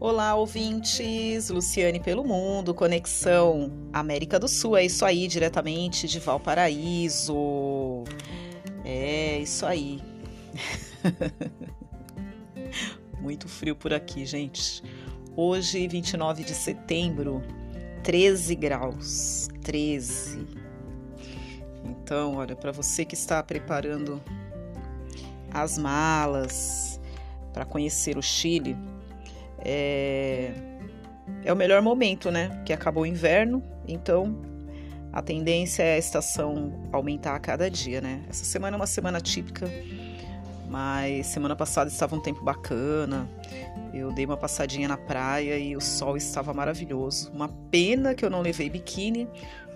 Olá, ouvintes! Luciane pelo Mundo, Conexão América do Sul. É isso aí, diretamente de Valparaíso. É isso aí. Muito frio por aqui, gente. Hoje, 29 de setembro, 13 graus. 13. Então, olha, para você que está preparando as malas para conhecer o Chile, é, é o melhor momento, né? Que acabou o inverno, então a tendência é a estação aumentar a cada dia, né? Essa semana é uma semana típica, mas semana passada estava um tempo bacana. Eu dei uma passadinha na praia e o sol estava maravilhoso. Uma pena que eu não levei biquíni,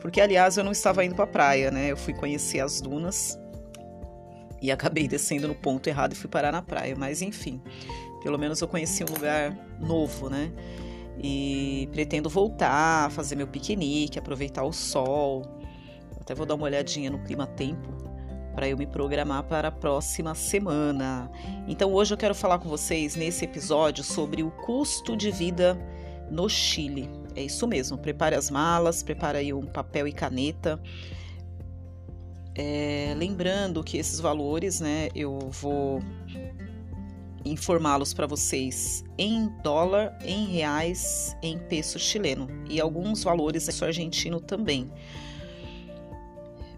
porque aliás eu não estava indo para a praia, né? Eu fui conhecer as dunas e acabei descendo no ponto errado e fui parar na praia, mas enfim. Pelo menos eu conheci um lugar novo, né? E pretendo voltar, fazer meu piquenique, aproveitar o sol. Até vou dar uma olhadinha no clima-tempo para eu me programar para a próxima semana. Então hoje eu quero falar com vocês nesse episódio sobre o custo de vida no Chile. É isso mesmo. Prepare as malas, prepare aí um papel e caneta. É, lembrando que esses valores, né, eu vou informá-los para vocês em dólar, em reais, em peso chileno e alguns valores em argentino também.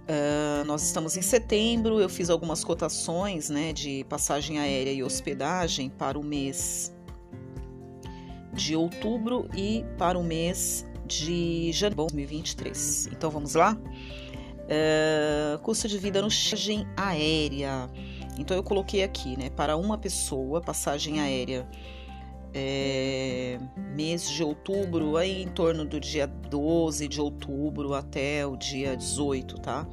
Uh, nós estamos em setembro, eu fiz algumas cotações né, de passagem aérea e hospedagem para o mês de outubro e para o mês de janeiro de 2023. Então vamos lá? Uh, custo de vida no chargem aérea. Então eu coloquei aqui, né, para uma pessoa, passagem aérea é, mês de outubro, aí em torno do dia 12 de outubro até o dia 18, tá?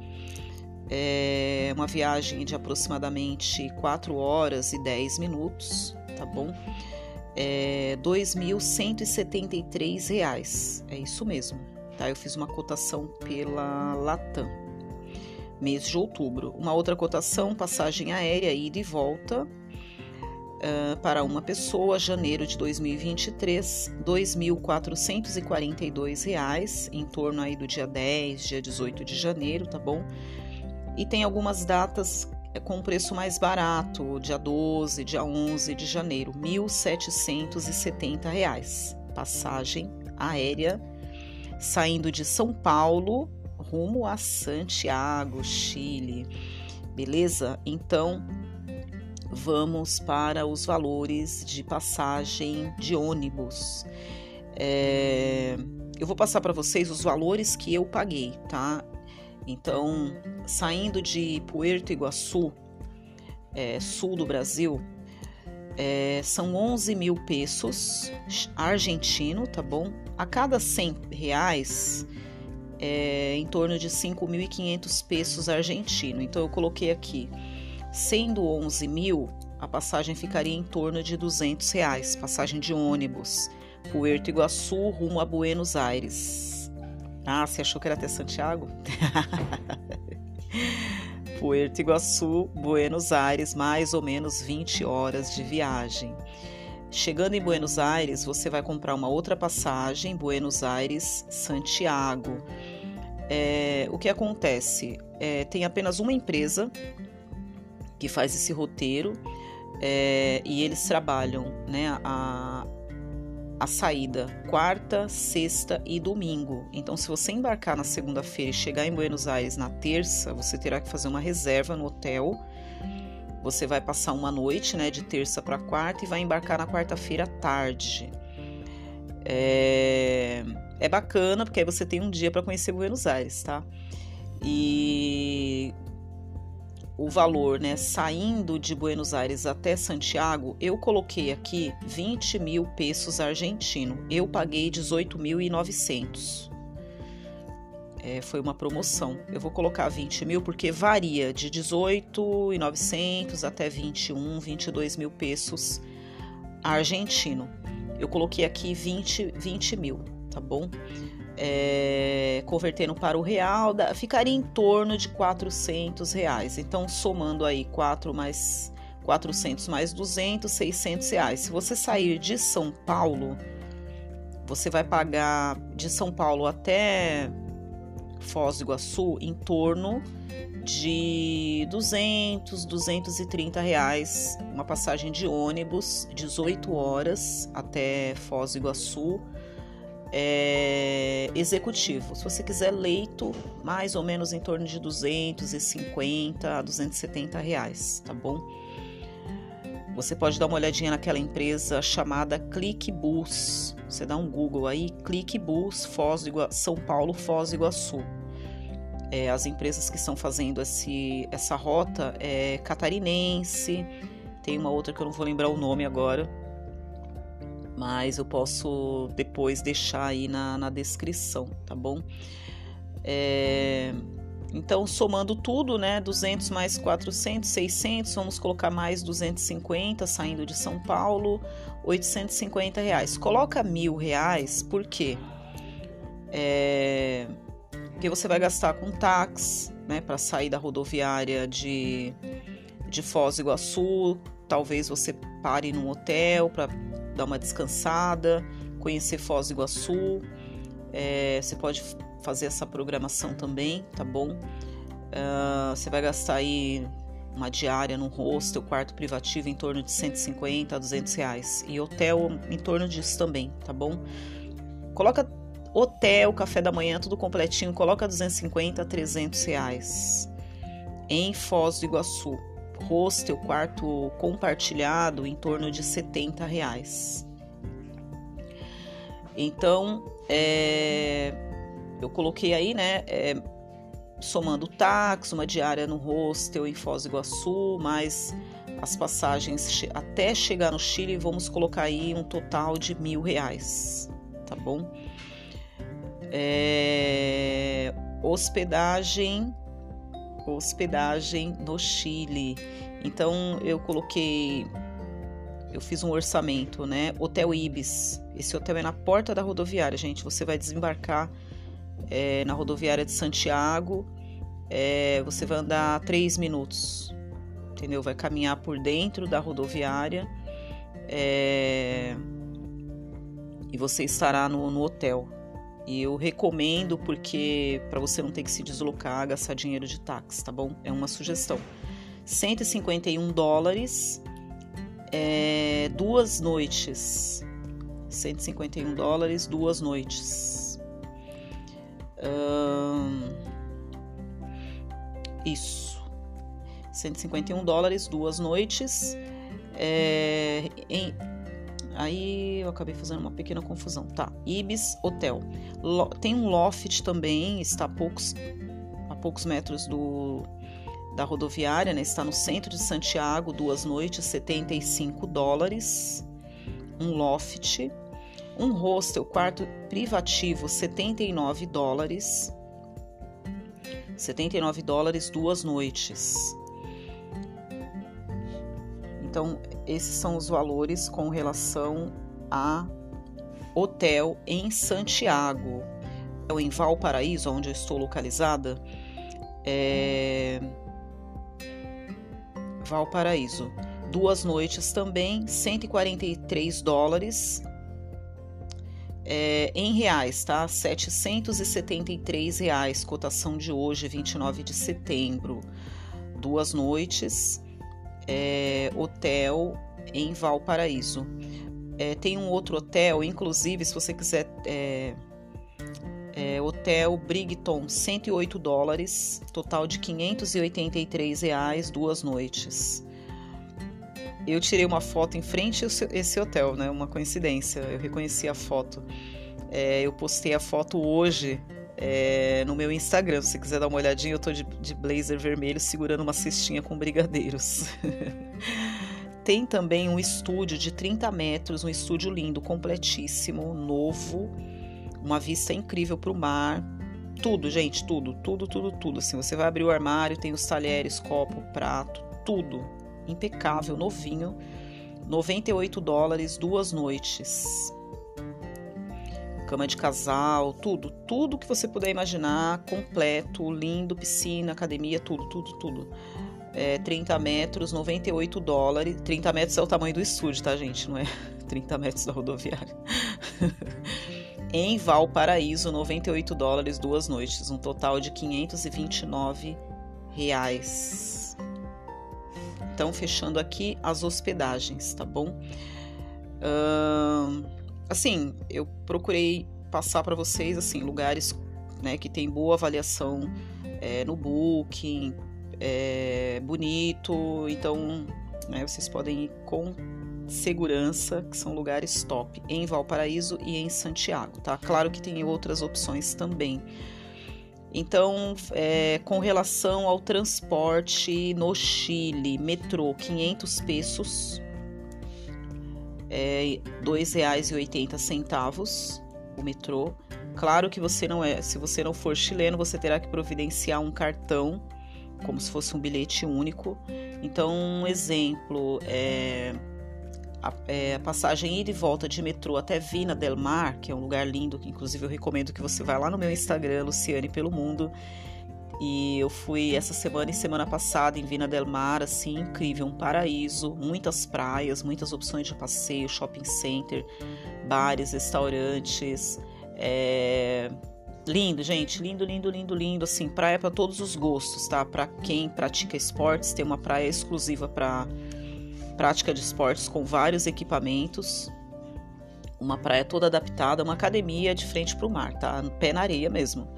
É uma viagem de aproximadamente 4 horas e 10 minutos, tá bom? É R$ 2.173, é isso mesmo, tá? Eu fiz uma cotação pela Latam mês de outubro. Uma outra cotação, passagem aérea, ida e volta, uh, para uma pessoa, janeiro de 2023, R$ 2.442, em torno aí do dia 10, dia 18 de janeiro, tá bom? E tem algumas datas é, com preço mais barato, dia 12, dia 11 de janeiro, R$ 1.770. Passagem aérea saindo de São Paulo rumo a Santiago, Chile. Beleza? Então, vamos para os valores de passagem de ônibus. É, eu vou passar para vocês os valores que eu paguei, tá? Então, saindo de Puerto Iguaçu, é, sul do Brasil, é, são 11 mil pesos argentino, tá bom? A cada 100 reais é, em torno de 5.500 pesos argentino. Então eu coloquei aqui, sendo 11 mil, a passagem ficaria em torno de 200 reais, passagem de ônibus, Puerto Iguaçu rumo a Buenos Aires. Ah, você achou que era até Santiago? Puerto Iguaçu, Buenos Aires, mais ou menos 20 horas de viagem. Chegando em Buenos Aires, você vai comprar uma outra passagem, Buenos Aires, Santiago. É, o que acontece? É, tem apenas uma empresa que faz esse roteiro é, e eles trabalham né, a, a saída quarta, sexta e domingo. Então, se você embarcar na segunda-feira e chegar em Buenos Aires na terça, você terá que fazer uma reserva no hotel. Você vai passar uma noite, né, de terça para quarta e vai embarcar na quarta-feira à tarde. É, é bacana porque aí você tem um dia para conhecer Buenos Aires, tá? E o valor, né, saindo de Buenos Aires até Santiago, eu coloquei aqui 20 mil pesos argentino. Eu paguei 18.900. É, foi uma promoção. Eu vou colocar 20 mil porque varia de 18.900 até 21, 22 mil pesos argentino. Eu coloquei aqui 20, 20 mil, tá bom? É, convertendo para o real, ficaria em torno de 400 reais. Então, somando aí 4 mais 400 mais 200, 600 reais. Se você sair de São Paulo, você vai pagar de São Paulo até Foz do Iguaçu em torno de 200, 230 reais, uma passagem de ônibus, 18 horas até Foz do Iguaçu, é, executivo. Se você quiser leito, mais ou menos em torno de 250 a 270 reais, tá bom? Você pode dar uma olhadinha naquela empresa chamada ClickBus. Você dá um Google aí, ClickBus, Foz do São Paulo, Foz do Iguaçu. É, as empresas que estão fazendo esse, essa rota é catarinense, tem uma outra que eu não vou lembrar o nome agora, mas eu posso depois deixar aí na, na descrição, tá bom? É, então, somando tudo, né, 200 mais 400, 600, vamos colocar mais 250 saindo de São Paulo, 850 reais. Coloca mil reais, por quê? É, porque você vai gastar com táxi, né, para sair da rodoviária de, de Foz do Iguaçu, talvez você pare num hotel para dar uma descansada, conhecer Foz do Iguaçu, é, você pode fazer essa programação também, tá bom? Uh, você vai gastar aí uma diária no hostel, quarto privativo em torno de 150 a 200 reais e hotel em torno disso também, tá bom? Coloca hotel, café da manhã, tudo completinho, coloca 250 a 300 reais em Foz do Iguaçu. Hostel, quarto compartilhado em torno de 70 reais. Então, é, eu coloquei aí, né, é, somando táxi, uma diária no hostel em Foz do Iguaçu, mais as passagens até chegar no Chile, vamos colocar aí um total de mil reais, tá bom? É, hospedagem, hospedagem no Chile. Então eu coloquei, eu fiz um orçamento, né? Hotel Ibis. Esse hotel é na porta da rodoviária, gente. Você vai desembarcar é, na rodoviária de Santiago, é, você vai andar três minutos, entendeu? Vai caminhar por dentro da rodoviária é, e você estará no, no hotel. E eu recomendo porque para você não ter que se deslocar, gastar dinheiro de táxi, tá bom? É uma sugestão. 151 dólares, é, duas noites. 151 dólares, duas noites isso. 151 dólares, duas noites. É, em, aí eu acabei fazendo uma pequena confusão. Tá, Ibis Hotel. Tem um loft também, está a poucos, a poucos metros do, da rodoviária, né? Está no centro de Santiago, duas noites, 75 dólares. Um loft. Um hostel, quarto privativo, 79 dólares. 79 dólares, duas noites. Então, esses são os valores com relação a hotel em Santiago. Em Valparaíso, onde eu estou localizada, é... Valparaíso. Duas noites também, 143 dólares é, em reais, tá? 773 reais, cotação de hoje, 29 de setembro. Duas noites, é, hotel em Valparaíso. É, tem um outro hotel, inclusive, se você quiser, é, é, Hotel Brigton, 108 dólares, total de 583 reais, duas noites eu tirei uma foto em frente a esse hotel, né? Uma coincidência, eu reconheci a foto. É, eu postei a foto hoje é, no meu Instagram. Se você quiser dar uma olhadinha, eu tô de, de blazer vermelho segurando uma cestinha com brigadeiros. Tem também um estúdio de 30 metros, um estúdio lindo, completíssimo, novo, uma vista incrível para o mar. Tudo, gente, tudo, tudo, tudo, tudo. Assim, você vai abrir o armário, tem os talheres, copo, prato, tudo impecável, novinho, 98 dólares, duas noites. Cama de casal, tudo, tudo que você puder imaginar, completo, lindo, piscina, academia, tudo, tudo, tudo. é, 30 metros, 98 dólares. 30 metros é o tamanho do estúdio, tá, gente? Não é 30 metros da rodoviária. em Valparaíso, 98 dólares, duas noites, um total de 529 reais. Então, fechando aqui as hospedagens, tá bom? Uh, assim, eu procurei passar para vocês assim lugares né, que tem boa avaliação é, no Booking, é, bonito, então né, vocês podem ir com segurança, que são lugares top em Valparaíso e em Santiago, tá? Claro que tem outras opções também. Então, é, com relação ao transporte no Chile, metrô, 500 pesos, é, R$ 2,80 o metrô. Claro que você não é, se você não for chileno, você terá que providenciar um cartão como se fosse um bilhete único. Então, um exemplo é a, é, a, passagem ida e volta de metrô até Vina del Mar, que é um lugar lindo, que inclusive eu recomendo que você vá lá no meu Instagram, Luciane pelo Mundo. E eu fui essa semana e semana passada em Vina del Mar, assim, incrível, um paraíso, muitas praias, muitas opções de passeio, shopping center, bares, restaurantes, é, Lindo, gente, lindo, lindo, lindo, lindo, assim, praia para todos os gostos, tá? Para quem pratica esportes, tem uma praia exclusiva para prática de esportes com vários equipamentos. Uma praia toda adaptada, uma academia de frente para o mar, tá? Pé na areia mesmo.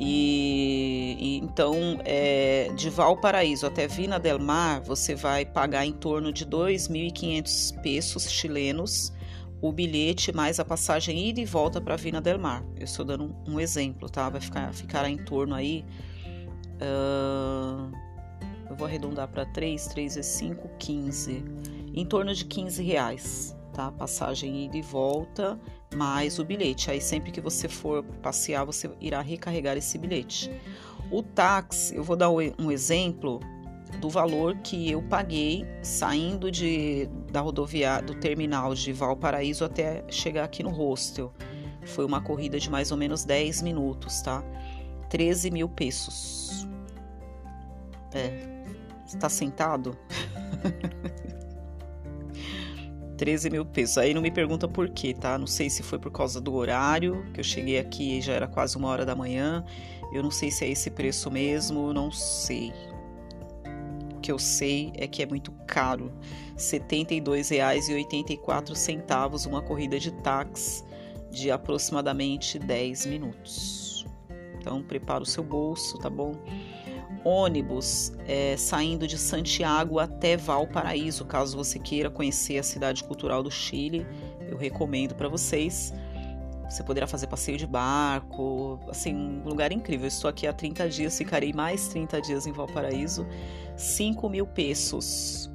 E, e então, é, de Valparaíso até Vina del Mar, você vai pagar em torno de 2.500 pesos chilenos o bilhete mais a passagem ida e volta para Vina del Mar. Eu estou dando um, um, exemplo, tá? Vai ficar, ficar em torno aí. Uh, eu vou arredondar para 3, 3 é 5, 15. Em torno de 15 reais, tá? Passagem ida e volta, mais o bilhete. Aí sempre que você for passear, você irá recarregar esse bilhete. O táxi, eu vou dar um exemplo do valor que eu paguei saindo de, da rodoviária do terminal de Valparaíso até chegar aqui no hostel. Foi uma corrida de mais ou menos 10 minutos, tá? 13 mil pesos. É. Está sentado? 13 mil pesos. Aí não me pergunta por quê, tá? Não sei se foi por causa do horário, que eu cheguei aqui já era quase uma hora da manhã. Eu não sei se é esse preço mesmo, não sei que eu sei é que é muito caro. R$ 72,84 uma corrida de táxi de aproximadamente 10 minutos. Então prepara o seu bolso, tá bom? Ônibus é, saindo de Santiago até Valparaíso, caso você queira conhecer a cidade cultural do Chile, eu recomendo para vocês. Você poderá fazer passeio de barco, assim, um lugar incrível. Estou aqui há 30 dias, ficarei mais 30 dias em Valparaíso. 5 mil pesos.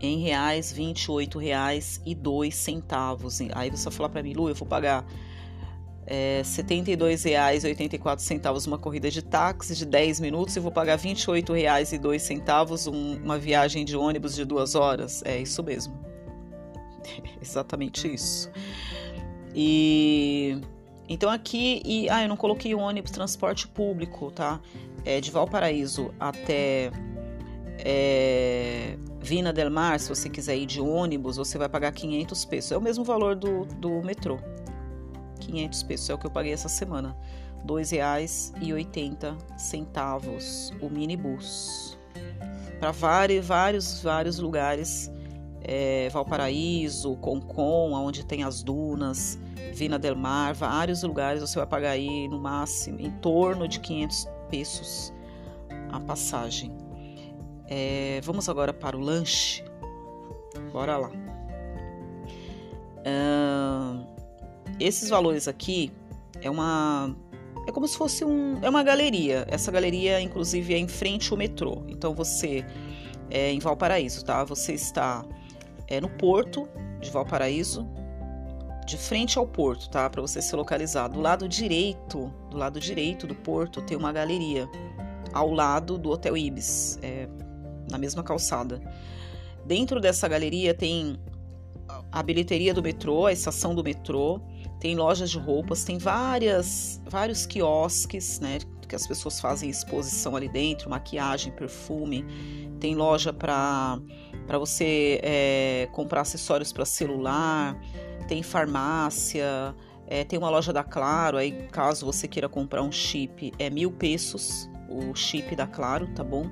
Em reais, 28 reais e 2 centavos. Aí você vai falar para mim, Lu, eu vou pagar é, R$ 72,84 uma corrida de táxi de 10 minutos e vou pagar R$ 28,02 um, uma viagem de ônibus de duas horas. É isso mesmo. exatamente isso. E então aqui e ah, eu não coloquei o ônibus transporte público, tá? É, de Valparaíso até é, Vina del Mar, se você quiser ir de ônibus, você vai pagar 500 pesos. É o mesmo valor do, do metrô. 500 pesos é o que eu paguei essa semana. R$ 2,80 o minibus. Para vários, vários, vários lugares é, Valparaíso, Concon, onde tem as dunas, Vina del Mar, vários lugares você vai pagar aí no máximo em torno de 500 pesos a passagem. É, vamos agora para o lanche. Bora lá. Uh, esses valores aqui é uma é como se fosse um é uma galeria. Essa galeria inclusive é em frente ao metrô. Então você é em Valparaíso, tá? Você está é no porto de Valparaíso, de frente ao porto, tá? Para você se localizar. Do lado direito, do lado direito do porto tem uma galeria, ao lado do Hotel Ibis, é, na mesma calçada. Dentro dessa galeria tem a bilheteria do metrô, a estação do metrô, tem lojas de roupas, tem várias, vários quiosques, né? que as pessoas fazem exposição ali dentro, maquiagem, perfume. Tem loja para você é, comprar acessórios para celular, tem farmácia, é, tem uma loja da Claro, aí caso você queira comprar um chip, é mil pesos o chip da Claro, tá bom?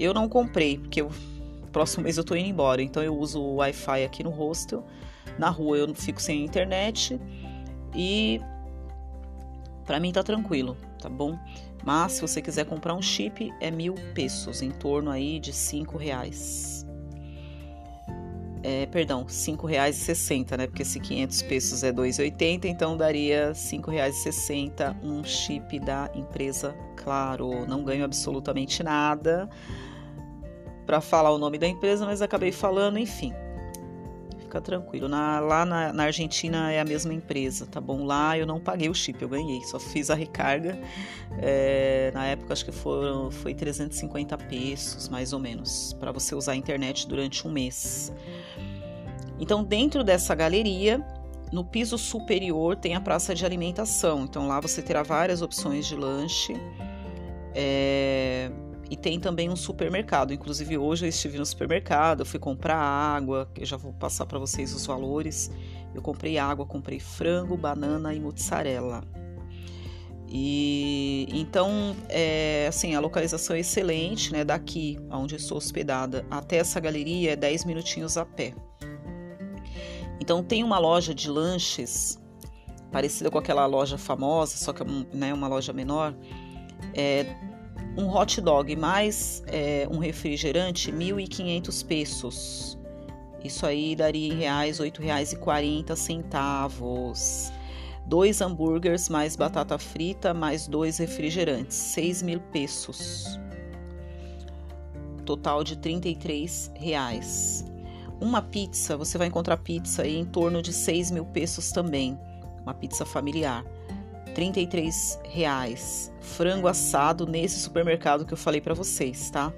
Eu não comprei, porque eu, próximo mês eu tô indo embora, então eu uso o Wi-Fi aqui no hostel. Na rua eu fico sem internet e para mim tá tranquilo, tá bom? Mas se você quiser comprar um chip, é mil pesos, em torno aí de cinco reais é, perdão, R$ 5,60, né? Porque se 500 pesos é 2,80, então daria R$ 5,60 um chip da empresa Claro. Não ganho absolutamente nada para falar o nome da empresa, mas acabei falando, enfim. Fica tranquilo. Na, lá na, na, Argentina é a mesma empresa, tá bom? Lá eu não paguei o chip, eu ganhei, só fiz a recarga. É, na época acho que foram, foi 350 pesos, mais ou menos, para você usar a internet durante um mês. Então, dentro dessa galeria, no piso superior tem a praça de alimentação. Então, lá você terá várias opções de lanche. É... E tem também um supermercado. Inclusive, hoje eu estive no supermercado, fui comprar água, eu já vou passar para vocês os valores. Eu comprei água, comprei frango, banana e mozzarella. E então, é, assim, a localização é excelente, né? Daqui, onde estou hospedada, até essa galeria é 10 minutinhos a pé. Então tem uma loja de lanches parecida com aquela loja famosa, só que é né, uma loja menor. É, um hot dog mais é, um refrigerante, 1.500 pesos. Isso aí daria em reais, R$ 8,40 dois hambúrgueres mais batata frita mais dois refrigerantes, 6 mil pesos. Total de 33 reais. Uma pizza, você vai encontrar pizza aí em torno de 6 mil pesos também. Uma pizza familiar. 33 reais. Frango assado nesse supermercado que eu falei para vocês, tá?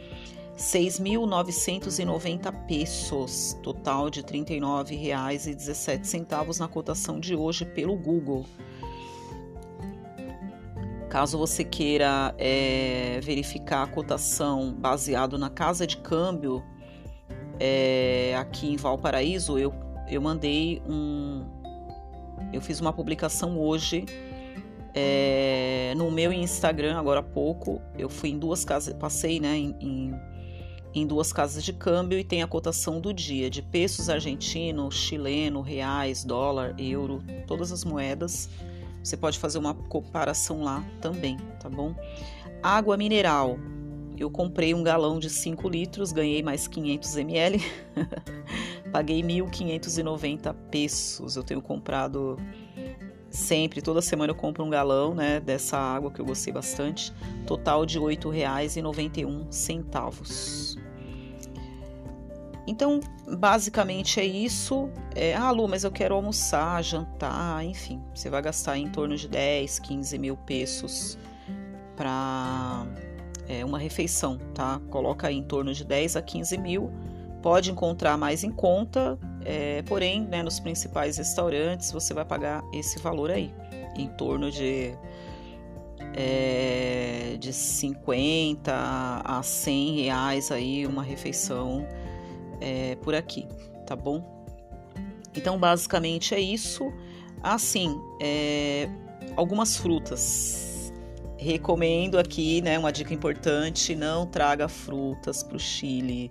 6.990 pesos, total de R$ 39,17 na cotação de hoje pelo Google. Caso você queira é, verificar a cotação baseado na casa de câmbio é, aqui em Valparaíso, eu, eu mandei um. Eu fiz uma publicação hoje é, no meu Instagram, agora há pouco. Eu fui em duas casas, passei né, em, em, em duas casas de câmbio e tem a cotação do dia de pesos argentino, chileno, reais, dólar, euro, todas as moedas. Você pode fazer uma comparação lá também, tá bom? Água mineral, eu comprei um galão de 5 litros, ganhei mais 500 ml, paguei 1.590 pesos. Eu tenho comprado sempre, toda semana eu compro um galão né, dessa água que eu gostei bastante, total de R$ 8,91. Então, basicamente é isso. É, ah, Lu, mas eu quero almoçar, jantar, enfim. Você vai gastar em torno de 10, 15 mil pesos para é, uma refeição, tá? Coloca aí em torno de 10 a 15 mil. Pode encontrar mais em conta, é, porém, né, nos principais restaurantes você vai pagar esse valor aí, em torno de, é, de 50 a 100 reais aí uma refeição é, por aqui, tá bom? Então, basicamente é isso. Assim, é, algumas frutas recomendo aqui, né, uma dica importante, não traga frutas para o Chile.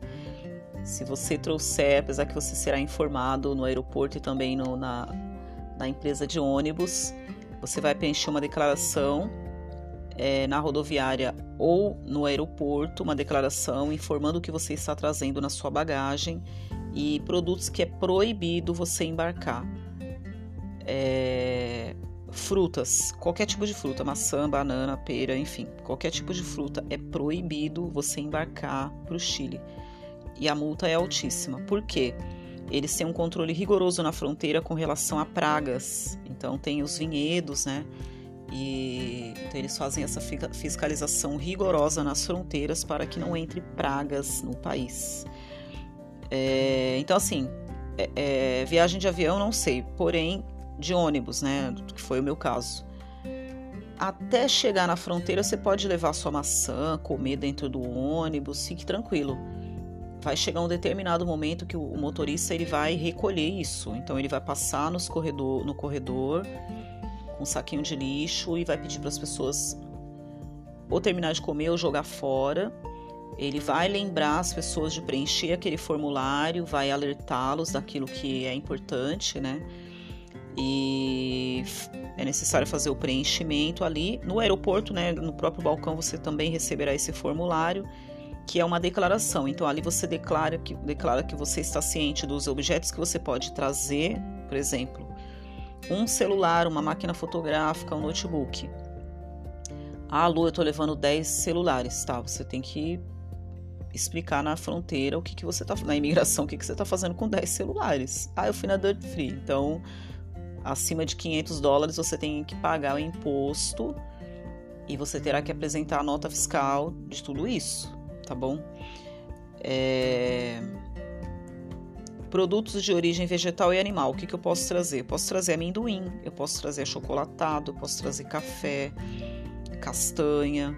Se você trouxer, apesar que você será informado no aeroporto e também no, na, na empresa de ônibus, você vai preencher uma declaração é, na rodoviária ou no aeroporto, uma declaração informando o que você está trazendo na sua bagagem e produtos que é proibido você embarcar. É, frutas, qualquer tipo de fruta, maçã, banana, pera, enfim, qualquer tipo de fruta é proibido você embarcar para o Chile. E a multa é altíssima. Por quê? Eles têm um controle rigoroso na fronteira com relação a pragas. Então tem os vinhedos, né? E então eles fazem essa fiscalização rigorosa nas fronteiras para que não entre pragas no país. É, então assim, é, é, viagem de avião não sei, porém de ônibus, né? Que foi o meu caso. até chegar na fronteira você pode levar sua maçã, comer dentro do ônibus, fique tranquilo. Vai chegar um determinado momento que o motorista ele vai recolher isso. Então ele vai passar nos corredor, no corredor com um saquinho de lixo e vai pedir para as pessoas ou terminar de comer ou jogar fora. Ele vai lembrar as pessoas de preencher aquele formulário, vai alertá-los daquilo que é importante, né? E é necessário fazer o preenchimento ali. No aeroporto, né, no próprio balcão, você também receberá esse formulário, que é uma declaração. Então, ali você declara que, declara que você está ciente dos objetos que você pode trazer, por exemplo, um celular, uma máquina fotográfica, um notebook. Ah, Lu, eu estou levando 10 celulares, tá? Você tem que explicar na fronteira o que, que você tá na imigração, o que, que você está fazendo com 10 celulares. Ah, eu fui na Dirt Free, então acima de 500 dólares você tem que pagar o imposto e você terá que apresentar a nota fiscal de tudo isso, tá bom? É... Produtos de origem vegetal e animal, o que, que eu posso trazer? Eu posso trazer amendoim, eu posso trazer chocolatado, eu posso trazer café, castanha,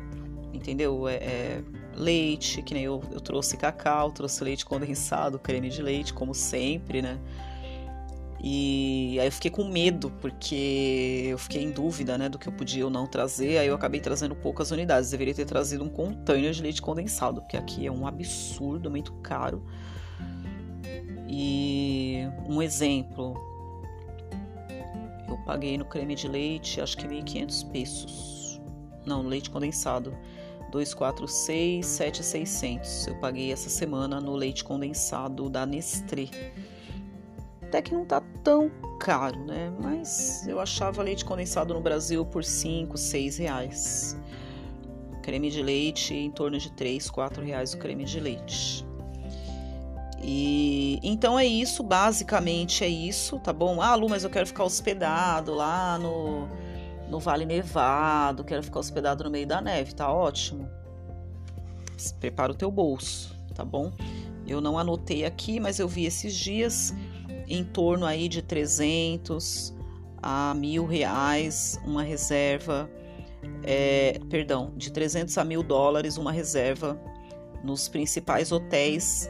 entendeu? É, é leite, que nem eu, eu trouxe cacau, trouxe leite condensado, creme de leite, como sempre, né? E aí eu fiquei com medo, porque eu fiquei em dúvida, né, do que eu podia ou não trazer. Aí eu acabei trazendo poucas unidades. Deveria ter trazido um container de leite condensado, porque aqui é um absurdo, muito caro. E um exemplo, eu paguei no creme de leite, acho que 1.500 pesos. Não, leite condensado. 246, 7,600. Eu paguei essa semana no leite condensado da Nestlé até que não tá tão caro, né? Mas eu achava leite condensado no Brasil por 5, 6 reais. Creme de leite em torno de 3, 4 reais o creme de leite. E então é isso, basicamente é isso, tá bom? Ah, Lu, mas eu quero ficar hospedado lá no, no Vale Nevado, quero ficar hospedado no meio da neve, tá ótimo. Prepara o teu bolso, tá bom? Eu não anotei aqui, mas eu vi esses dias em torno aí de 300 a mil reais uma reserva, é, perdão, de 300 a mil dólares uma reserva nos principais hotéis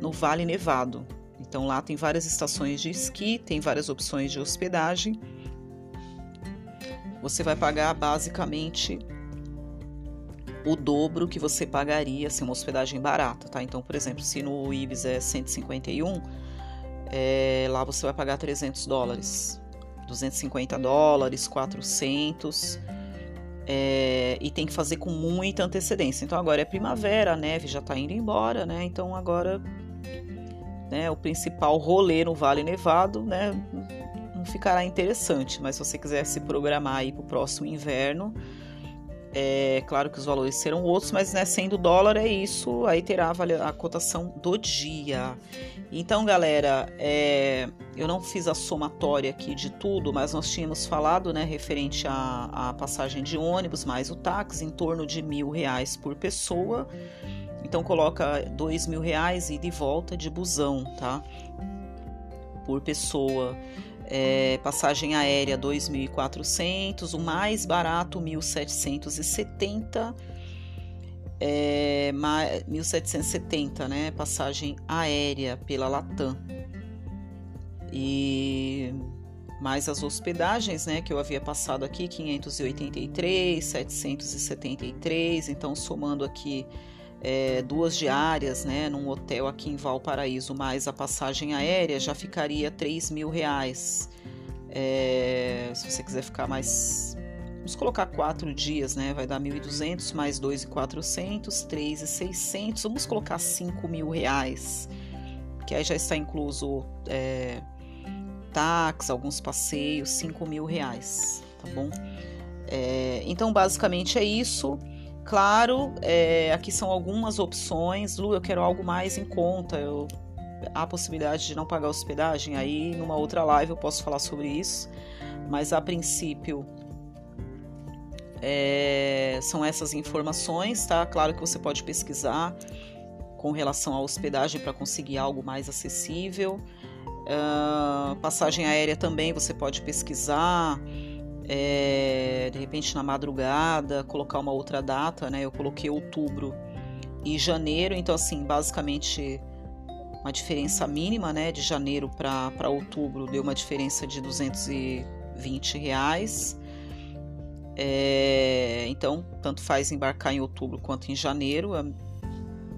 no Vale Nevado. Então lá tem várias estações de esqui, tem várias opções de hospedagem. Você vai pagar basicamente o dobro que você pagaria se uma hospedagem barata, tá? Então, por exemplo, se no Ibis é 151, é, lá você vai pagar 300 dólares, 250 dólares, 400 é, e tem que fazer com muita antecedência. Então agora é primavera, a neve já está indo embora, né? Então agora né, o principal rolê no Vale Nevado, né? Não ficará interessante, mas se você quiser se programar aí para o próximo inverno, é claro que os valores serão outros, mas né, sendo dólar é isso, aí terá a, a cotação do dia. Então, galera, é, eu não fiz a somatória aqui de tudo, mas nós tínhamos falado, né, referente à, passagem de ônibus mais o táxi, em torno de mil reais por pessoa. Então, coloca dois mil reais e de volta de busão, tá? Por pessoa. É, passagem aérea 2.400, o mais barato 1.770 é, 1770, né? Passagem aérea pela Latam. E mais as hospedagens, né, que eu havia passado aqui, 583, 773, então somando aqui é, duas diárias, né, num hotel aqui em Valparaíso, mais a passagem aérea, já ficaria 3 mil reais. É, se você quiser ficar mais Vamos colocar quatro dias, né? Vai dar 1.200 mais 2.400, 3.600. Vamos colocar 5 mil reais, que aí já está incluso é, táxi, alguns passeios, 5 mil reais, tá bom? É, então, basicamente é isso. Claro, é, aqui são algumas opções. Lu, eu quero algo mais em conta. Eu, há a possibilidade de não pagar hospedagem. Aí, numa outra live, eu posso falar sobre isso. Mas, a princípio, é, são essas informações, tá? Claro que você pode pesquisar com relação à hospedagem para conseguir algo mais acessível. Uh, passagem aérea também você pode pesquisar. É, de repente na madrugada, colocar uma outra data, né? Eu coloquei outubro e janeiro, então assim, basicamente uma diferença mínima, né? De janeiro para outubro deu uma diferença de 220 reais. É, então, tanto faz embarcar em outubro quanto em janeiro, é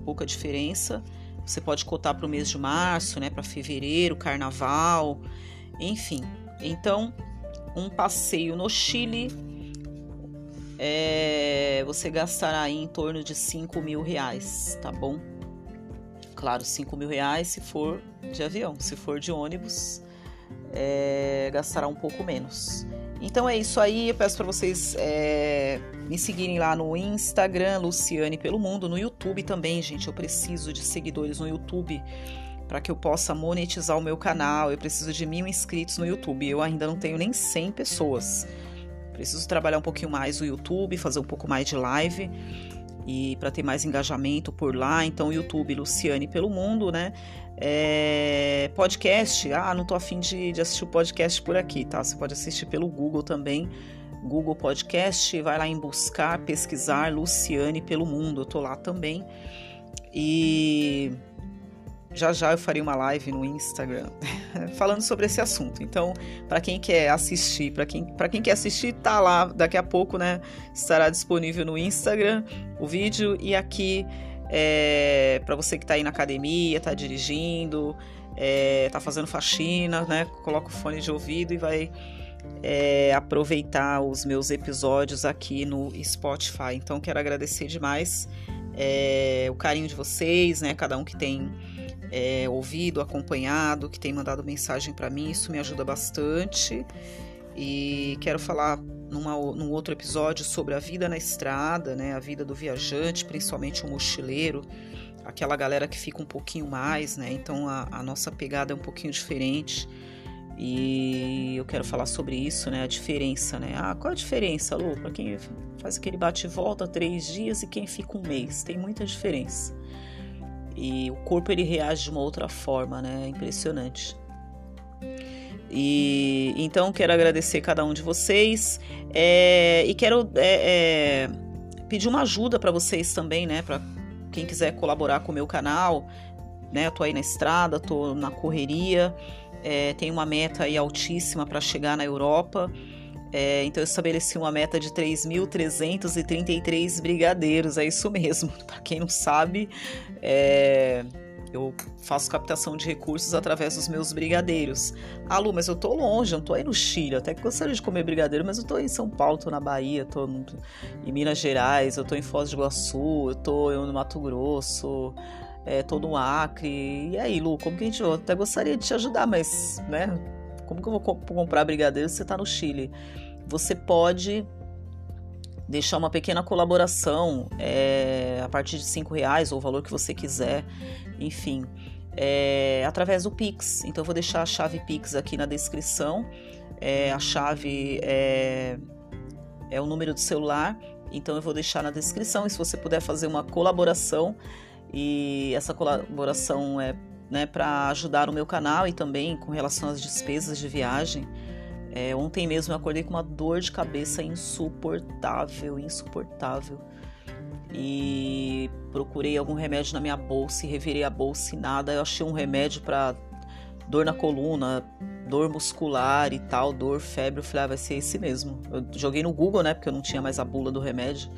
pouca diferença. Você pode cotar para o mês de março, né? Para fevereiro, carnaval, enfim. Então, um passeio no Chile, é, você gastará em torno de 5 mil reais, tá bom? Claro, 5 mil reais se for de avião, se for de ônibus, é, gastará um pouco menos. Então é isso aí, eu peço para vocês é, me seguirem lá no Instagram, Luciane pelo Mundo, no YouTube também, gente. Eu preciso de seguidores no YouTube para que eu possa monetizar o meu canal. Eu preciso de mil inscritos no YouTube. Eu ainda não tenho nem 100 pessoas. Preciso trabalhar um pouquinho mais o YouTube, fazer um pouco mais de live e para ter mais engajamento por lá. Então, YouTube Luciane pelo Mundo, né? É, podcast, ah, não tô afim de, de assistir o podcast por aqui, tá? Você pode assistir pelo Google também. Google Podcast, vai lá em buscar, pesquisar Luciane pelo Mundo. Eu tô lá também. E já já eu farei uma live no Instagram falando sobre esse assunto. Então, para quem quer assistir, para quem, quem quer assistir, tá lá daqui a pouco, né? Estará disponível no Instagram o vídeo e aqui é, para você que está aí na academia, está dirigindo, é, fazendo faxina, né? Coloca o fone de ouvido e vai é, aproveitar os meus episódios aqui no Spotify. Então, quero agradecer demais é, o carinho de vocês, né? Cada um que tem é, ouvido, acompanhado, que tem mandado mensagem para mim, isso me ajuda bastante. E quero falar numa, num outro episódio sobre a vida na estrada, né? A vida do viajante, principalmente o mochileiro, aquela galera que fica um pouquinho mais, né? Então a, a nossa pegada é um pouquinho diferente. E eu quero falar sobre isso, né? A diferença, né? Ah, qual a diferença, Lu? Para quem faz aquele bate e volta três dias e quem fica um mês? Tem muita diferença e o corpo ele reage de uma outra forma, né? É impressionante. E então quero agradecer cada um de vocês é, e quero é, é, pedir uma ajuda para vocês também, né? Para quem quiser colaborar com o meu canal, né? Eu tô aí na estrada, tô na correria, é, tenho uma meta aí altíssima para chegar na Europa. É, então eu estabeleci uma meta de 3.333 brigadeiros, é isso mesmo. Para quem não sabe, é, eu faço captação de recursos através dos meus brigadeiros. Ah, Lu, mas eu tô longe, eu tô aí no Chile, até que gostaria de comer brigadeiro, mas eu tô em São Paulo, tô na Bahia, tô em Minas Gerais, eu tô em Foz do Iguaçu, eu tô no Mato Grosso, é, tô no Acre. E aí, Lu, como que a gente... Eu até gostaria de te ajudar, mas, né como que eu vou comprar brigadeiro se você está no Chile? Você pode deixar uma pequena colaboração é, a partir de cinco reais ou o valor que você quiser, enfim, é, através do Pix. Então eu vou deixar a chave Pix aqui na descrição. É, a chave é, é o número do celular, então eu vou deixar na descrição. E se você puder fazer uma colaboração e essa colaboração é né, para ajudar o meu canal e também com relação às despesas de viagem. É, ontem mesmo eu acordei com uma dor de cabeça insuportável, insuportável. E procurei algum remédio na minha bolsa e revirei a bolsa e nada. Eu achei um remédio para dor na coluna, dor muscular e tal, dor, febre. Eu falei, ah, vai ser esse mesmo. Eu joguei no Google, né, porque eu não tinha mais a bula do remédio.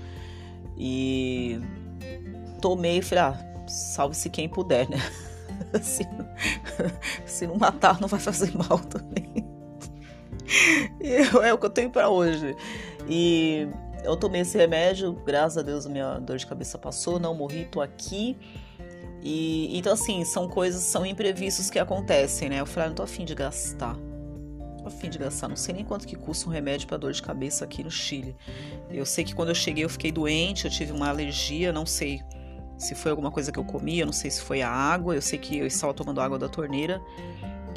E tomei e falei, ah, salve-se quem puder, né? se, se não matar, não vai fazer mal também. é o que eu tenho para hoje. E eu tomei esse remédio, graças a Deus minha dor de cabeça passou, não morri, tô aqui. E então assim, são coisas, são imprevistos que acontecem, né? Eu falei, ah, não tô afim de gastar. Tô afim de gastar, não sei nem quanto que custa um remédio para dor de cabeça aqui no Chile. Eu sei que quando eu cheguei eu fiquei doente, eu tive uma alergia, não sei se foi alguma coisa que eu comi, eu não sei se foi a água, eu sei que eu estava tomando água da torneira.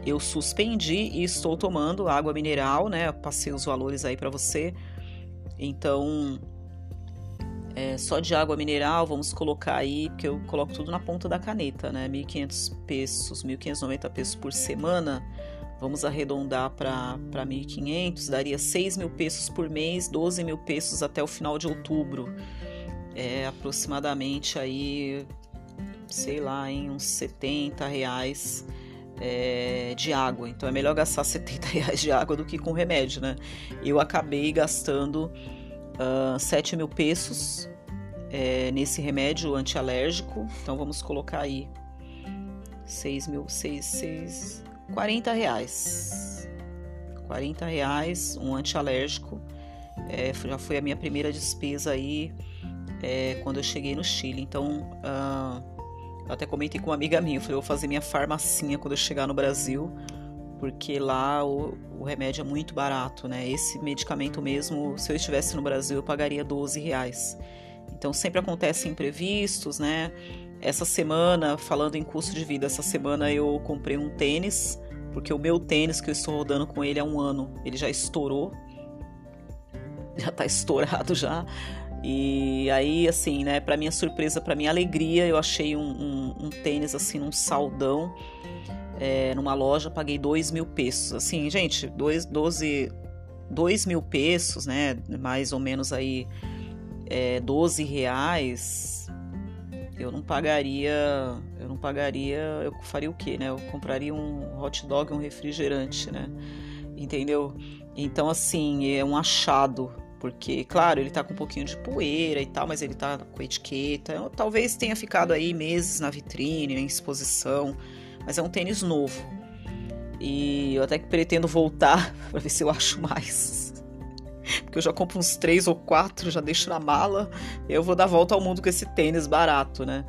Eu suspendi e estou tomando água mineral, né? Passei os valores aí para você. Então, é, só de água mineral, vamos colocar aí, porque eu coloco tudo na ponta da caneta, né? 1.500 pesos, 1.590 pesos por semana, vamos arredondar para 1.500, daria 6 mil pesos por mês, 12 mil pesos até o final de outubro. É aproximadamente aí, sei lá, em uns 70 reais é, de água. Então é melhor gastar 70 reais de água do que com remédio, né? Eu acabei gastando uh, 7 mil pesos é, nesse remédio antialérgico. Então vamos colocar aí 6 mil, 6, 6, 40 reais. 40 reais, um antialérgico. É, já foi a minha primeira despesa aí é, quando eu cheguei no Chile. Então, uh, eu até comentei com uma amiga minha, eu falei, eu vou fazer minha farmacinha quando eu chegar no Brasil, porque lá o, o, remédio é muito barato, né? Esse medicamento mesmo, se eu estivesse no Brasil, eu pagaria 12 reais. Então sempre acontecem imprevistos, né? Essa semana, falando em custo de vida, essa semana eu comprei um tênis, porque o meu tênis que eu estou rodando com ele há um ano, ele já estourou. Já tá estourado já. E aí, assim, né, para minha surpresa, para minha alegria, eu achei um, um, um tênis, assim, num saldão, é, numa loja, paguei dois mil pesos. Assim, gente, dois, 12, dois mil pesos, né, mais ou menos aí é, 12 reais, eu não pagaria, eu não pagaria, eu faria o quê, né? Eu compraria um hot dog, um refrigerante, né? Entendeu? Então, assim, é um achado porque, claro, ele tá com um pouquinho de poeira e tal, mas ele tá com etiqueta. Eu, talvez tenha ficado aí meses na vitrine, em exposição, mas é um tênis novo. E eu até que pretendo voltar para ver se eu acho mais. Porque eu já compro uns três ou quatro, já deixo na mala. Eu vou dar volta ao mundo com esse tênis barato, né?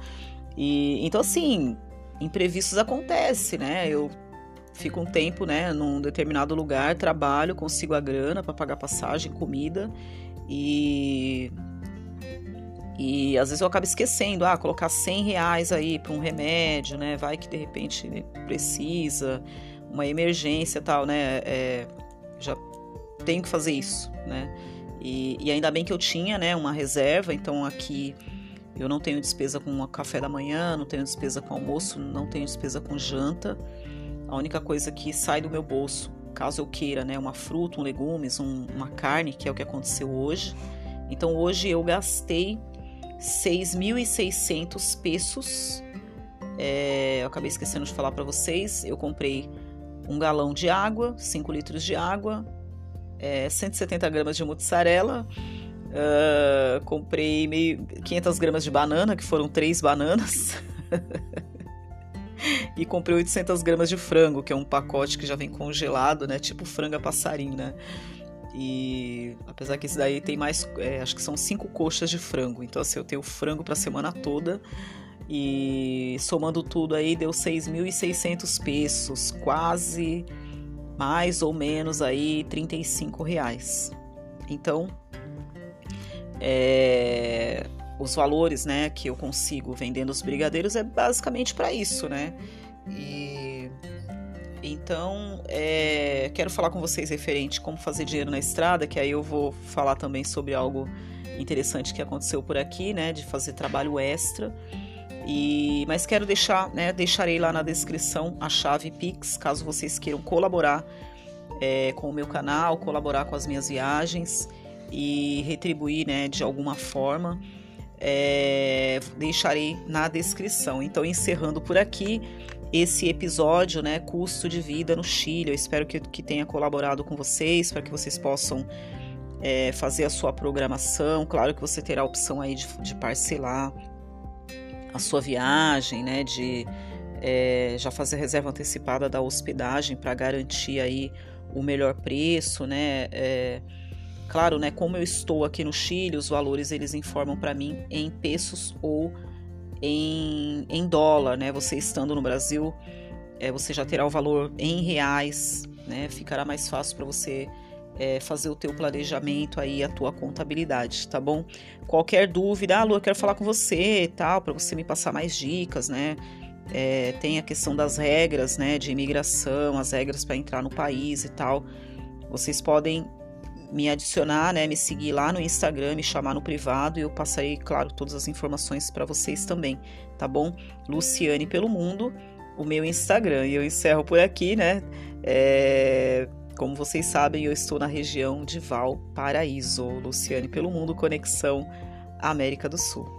E então assim, imprevistos acontecem, né? Eu fico um tempo, né, num determinado lugar, trabalho, consigo a grana para pagar passagem, comida e e às vezes eu acabo esquecendo, ah, colocar 100 reais aí para um remédio, né? Vai que de repente precisa, uma emergência tal, né? É, já tenho que fazer isso, né? E, e, ainda bem que eu tinha, né, uma reserva, então aqui eu não tenho despesa com café da manhã, não tenho despesa com almoço, não tenho despesa com janta. A única coisa que sai do meu bolso, caso eu queira, né, uma fruta, um legumes, um, uma carne, que é o que aconteceu hoje. Então hoje eu gastei 6.600 pesos. É, eu acabei esquecendo de falar para vocês. Eu comprei um galão de água, 5 litros de água, é, 170 gramas de mozzarella, uh, comprei meio, 500 gramas de banana, que foram três bananas. e comprei 800 gramas de frango, que é um pacote que já vem congelado, né? Tipo frango a passarinho, né? E apesar que esse daí tem mais, é, acho que são cinco coxas de frango. Então, assim, eu tenho frango para a semana toda. E somando tudo aí, deu 6.600 pesos, quase mais ou menos aí 35 reais. Então, é, os valores, né, que eu consigo vendendo os brigadeiros é basicamente para isso, né? E então é, quero falar com vocês referente como fazer dinheiro na estrada, que aí eu vou falar também sobre algo interessante que aconteceu por aqui, né, de fazer trabalho extra. E, mas quero deixar, né, deixarei lá na descrição a chave Pix, caso vocês queiram colaborar é, com o meu canal, colaborar com as minhas viagens e retribuir, né, de alguma forma é, deixarei na descrição. Então, encerrando por aqui esse episódio, né, custo de vida no Chile. Eu espero que, que tenha colaborado com vocês para que vocês possam é, fazer a sua programação. Claro que você terá a opção aí de, de parcelar a sua viagem, né, de é, já fazer reserva antecipada da hospedagem para garantir aí o melhor preço, né? É, Claro, né, como eu estou aqui no Chile, os valores eles informam para mim em pesos ou em, em dólar, né? Você estando no Brasil, é, você já terá o valor em reais, né? Ficará mais fácil para você é, fazer o teu planejamento aí, a tua contabilidade, tá bom? Qualquer dúvida, ah, Lu, eu quero falar com você e tal, para você me passar mais dicas, né? É, tem a questão das regras, né, de imigração, as regras para entrar no país e tal. Vocês podem me adicionar, né, me seguir lá no Instagram, me chamar no privado e eu passarei, claro, todas as informações para vocês também, tá bom? Luciane pelo Mundo, o meu Instagram. E eu encerro por aqui, né? É... Como vocês sabem, eu estou na região de Valparaíso, Luciane pelo Mundo, Conexão América do Sul.